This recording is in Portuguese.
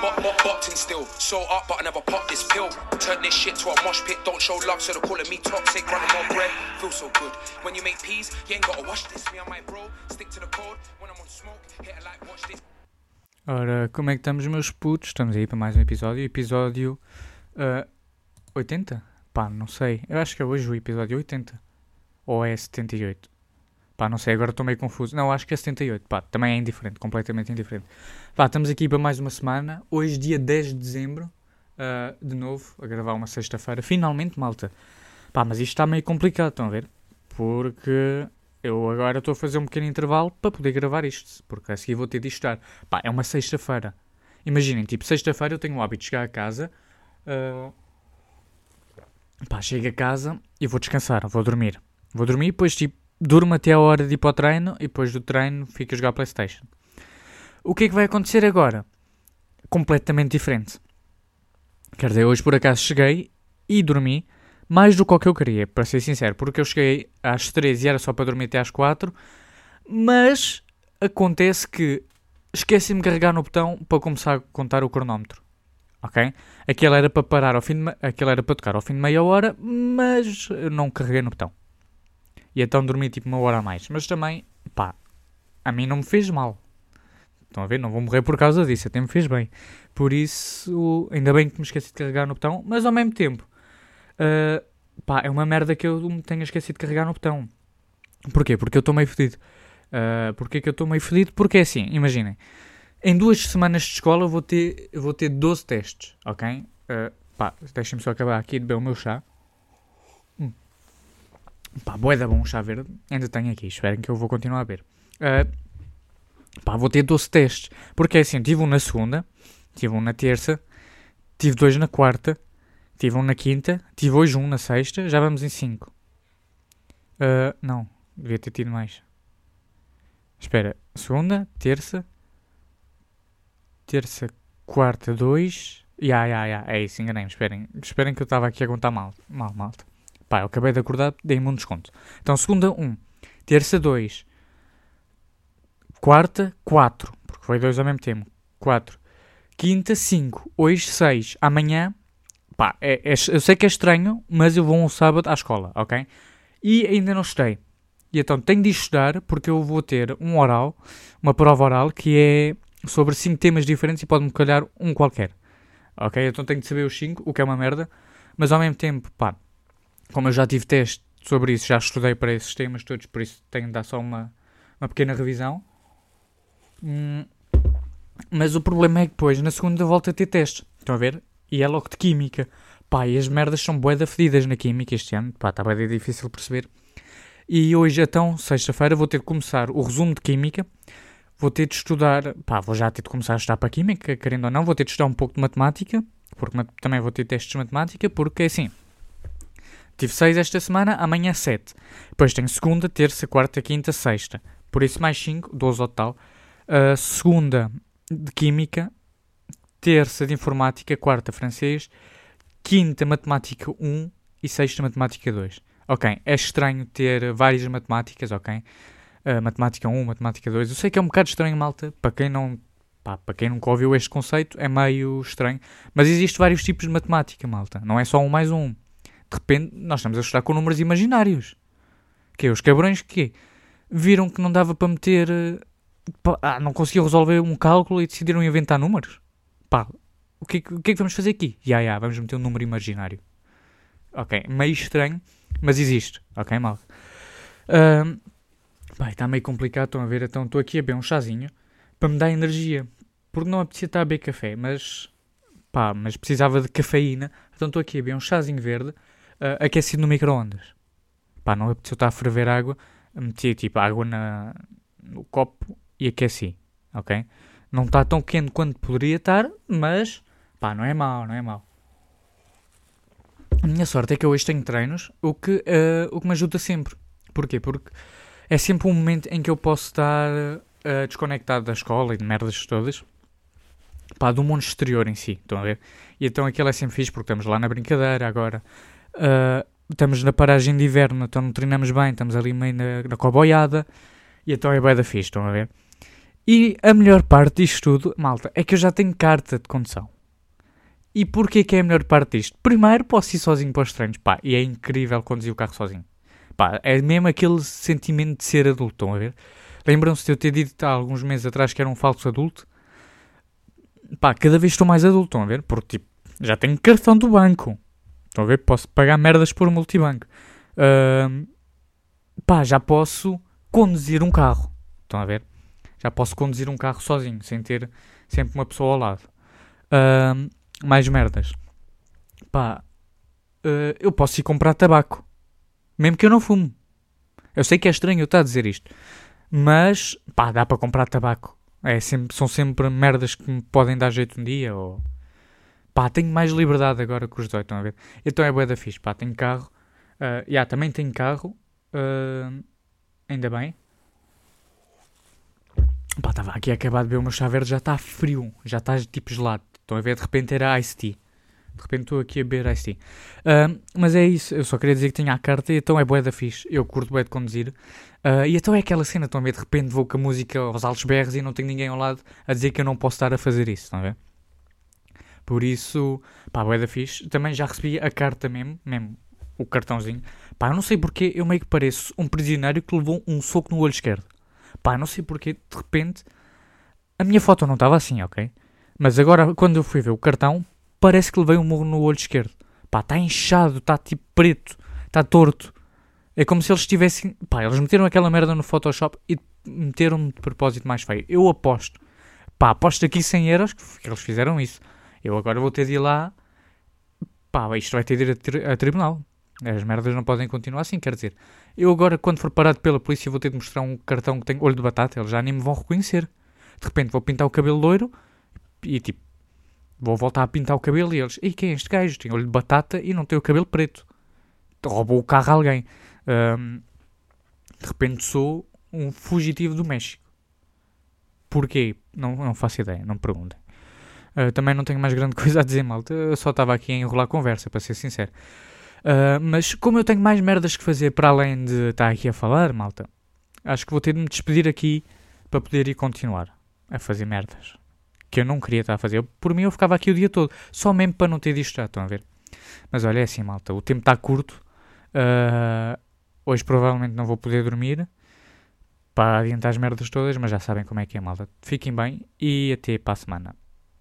Boxing still. So up, but I never popped this pill. Turn this shit to a mosh pit. Don't show love, so they're calling me toxic. Running more bread. Feel so good. When you make peas, you ain't gotta wash this. Me and my bro, stick to the. When I'm on smoke, hit a watch this. Ora, como é que estamos, meus putos? Estamos aí para mais um episódio. Episódio ah, 80? Pá, não sei. Eu acho que é hoje o episódio 80. Ou é 78? Pá, não sei, agora estou meio confuso. Não, acho que é 78. Pá, também é indiferente, completamente indiferente. Pá, estamos aqui para mais uma semana. Hoje, dia 10 de dezembro. ah, de novo, a gravar uma sexta-feira. Finalmente, malta. Pá, mas isto está meio complicado, estão a ver? Porque eu agora estou a fazer um pequeno intervalo para poder gravar isto. Porque a seguir vou ter de estar. Pá, é uma sexta-feira. Imaginem, tipo, sexta-feira eu tenho o hábito de chegar a casa. ah, pá, chego a casa e vou descansar, vou dormir. Vou dormir e depois, tipo, durmo até a hora de ir para o treino e depois do treino fico a jogar Playstation. O que é que vai acontecer agora? Completamente diferente. Quer dizer, hoje por acaso cheguei e dormi mais do que o que eu queria, para ser sincero, porque eu cheguei às 3 e era só para dormir até às 4, mas acontece que esqueci-me de carregar no botão para começar a contar o cronómetro. Ok? Aquele era para parar ao fim de, aquele era para tocar ao fim de meia hora, mas não carreguei no botão. E então dormi tipo uma hora a mais. Mas também, pá, a mim não me fez mal. Estão a ver? Não vou morrer por causa disso, até me fez bem. Por isso, ainda bem que me esqueci de carregar no botão, mas ao mesmo tempo, ah, pá, é uma merda que eu me tenha esquecido de carregar no botão. Porquê? Porque eu estou meio fedido. Uh, Porquê que eu estou meio fedido? Porque é assim, imaginem. Em duas semanas de escola eu vou ter, vou ter 12 testes, ok? Uh, pá, deixem-me só acabar aqui de beber o meu chá. Pá, bué da bom chá verde. Ainda tenho aqui, esperem que eu vou continuar a beber. Uh, pá, vou ter 12 testes. Porque é assim, tive um na segunda, tive um na terça, tive dois na quarta, tive um na quinta, tive hoje um na sexta, já vamos em 5. Uh, não, devia ter tido mais. Espera, segunda, terça, terça, quarta, dois. Ya, ya, ya, é isso, enganei-me. Esperem, esperem que eu estava aqui a contar mal, mal, malta. Pá, eu acabei de acordar, dei-me um desconto. Então, segunda, um. Terça, dois. Quarta, quatro. Porque foi dois ao mesmo tempo. Quatro. Quinta, cinco. Hoje, seis. Amanhã, pá, é, é- eu sei que é estranho, mas eu vou um sábado à escola, ok? E ainda não estudei. E então tenho de estudar porque eu vou ter um oral, uma prova oral que é sobre cinco temas diferentes e pode-me calhar um qualquer. Ok? Então tenho de saber os cinco, o que é uma merda. Mas ao mesmo tempo, pá, como eu já tive teste sobre isso, já estudei para esses temas todos, por isso tenho de dar só uma, uma pequena revisão. Hum, mas o problema é que depois, na segunda, volto a ter teste. Estão a ver? E é logo de química. Pá, e as merdas são bué da fedidas na química este ano. Pá, está bem difícil perceber. E hoje, então, sexta-feira, vou ter de começar o resumo de Química. Vou ter de estudar, pá, vou já ter de começar a estudar para Química, querendo ou não. Vou ter de estudar um pouco de Matemática, porque também vou ter testes de Matemática, porque assim. Tive 6 esta semana, amanhã 7. Depois tenho segunda, terça, quarta, quinta, sexta. Por isso mais 5, 12 ao total. Uh, segunda de Química, terça de Informática, quarta francês, quinta Matemática 1 e sexta Matemática 2. Ok, é estranho ter várias matemáticas, ok? Uh, matemática 1, matemática 2. Eu sei que é um bocado estranho, malta. Para quem não. Pá, para quem nunca ouviu este conceito, é meio estranho. Mas existe vários tipos de matemática, malta. Não é só um mais um. De repente, nós estamos a estudar com números imaginários. Que é, os cabrões que viram que não dava para meter. eh, ah, não conseguiam resolver um cálculo e decidiram inventar números. Pá, o que, é que- o que é que vamos fazer aqui? Ya, ya, vamos meter um número imaginário. Ok, meio estranho, mas existe. Ok, mal. Ahm, pá, está meio complicado, estão a ver? Então estou aqui a beber um chazinho para me dar energia. Porque não apetecia estar a beber café, mas pá, mas precisava de cafeína. Então estou aqui a beber um chazinho verde ah, aquecido no micro-ondas. Pá, não apeteceu estar a ferver água, meti tipo água na, no copo e aqueci. Ok? Não está tão quente quanto poderia estar, mas pá, não é mau, não é mau. A minha sorte é que eu hoje tenho treinos, o que, eh, o que me ajuda sempre. Porquê? Porque é sempre um momento em que eu posso estar eh, desconectado da escola e de merdas todas. Pá, do mundo exterior em si, estão a ver? E então aquilo é sempre fixe porque estamos lá na brincadeira agora. Eh, estamos na paragem de inverno, então não treinamos bem, estamos ali meio na, na coboiada. E então é bué da fixe, estão a ver? E a melhor parte disto tudo, malta, é que eu já tenho carta de condução. E porquê que é a melhor parte disto? Primeiro, posso ir sozinho para os treinos, pá, e é incrível conduzir o carro sozinho. Pá, é mesmo aquele sentimento de ser adulto, estão a ver? Lembram-se de eu ter dito há alguns meses atrás que era um falso adulto? Pá, cada vez estou mais adulto, estão a ver? Porque, tipo, já tenho cartão do banco. Estão a ver? Posso pagar merdas por multibanco. Uh, pá, já posso conduzir um carro. Estão a ver? Já posso conduzir um carro sozinho, sem ter sempre uma pessoa ao lado. Uh, mais merdas. Pá, uh, eu posso ir comprar tabaco. Mesmo que eu não fumo. Eu sei que é estranho eu estar a dizer isto. Mas, pá, dá para comprar tabaco. É sempre, são sempre merdas que me podem dar jeito um dia. Ou... Pá, tenho mais liberdade agora com os dois, estão a ver? Então é boa da fixe, pá, tenho carro. Uh, yeah, também tenho carro. Uh, ainda bem. Pá, estava aqui a acabar de ver o meu chá verde, já está frio. Já está tipo gelado. Estão a ver? De repente era Ice Tea. De repente estou aqui a beber Ice Tea. Uh, mas é isso, eu só queria dizer que tinha a carta então é boa da fixe. Eu curto bué de conduzir. Uh, e então é aquela cena, estão a ver? De repente vou com a música aos altos berros e não tenho ninguém ao lado a dizer que eu não posso estar a fazer isso, estão a ver? Por isso, pá, bué da fixe. Também já recebi a carta mesmo, mesmo, o cartãozinho. Pá, eu não sei porque eu meio que pareço um prisioneiro que levou um soco no olho esquerdo. Pá, não sei porque, de repente, a minha foto não estava assim, ok? Mas agora, quando eu fui ver o cartão, parece que levei um murro no olho esquerdo. Pá, está inchado, está tipo preto, está torto. É como se eles tivessem. Pá, eles meteram aquela merda no Photoshop e meteram-me de propósito mais feio. Eu aposto. Pá, aposto aqui 100 euros que eles fizeram isso. Eu agora vou ter de ir lá. Pá, isto vai ter de ir a, tri a tribunal. As merdas não podem continuar assim, quer dizer. Eu agora, quando for parado pela polícia, vou ter de mostrar um cartão que tem olho de batata. Eles já nem me vão reconhecer. De repente vou pintar o cabelo loiro e tipo, vou voltar a pintar o cabelo e eles, e quem é este gajo? Tem olho de batata e não tem o cabelo preto. Roubou o carro a alguém. Um, de repente sou um fugitivo do México. Porquê? Não, não faço ideia, não me perguntem. Uh, também não tenho mais grande coisa a dizer, malta. Eu só estava aqui a enrolar conversa, para ser sincero. Uh, mas como eu tenho mais merdas que fazer para além de estar aqui a falar, malta, acho que vou ter de me despedir aqui para poder ir continuar a fazer merdas que eu não queria estar a fazer. Eu, por mim, eu ficava aqui o dia todo, só mesmo para não ter disto já, estão a ver? Mas olha, é assim, malta, o tempo está curto. Uh, hoje provavelmente não vou poder dormir para adiantar as merdas todas, mas já sabem como é que é, malta. Fiquem bem e até para a semana.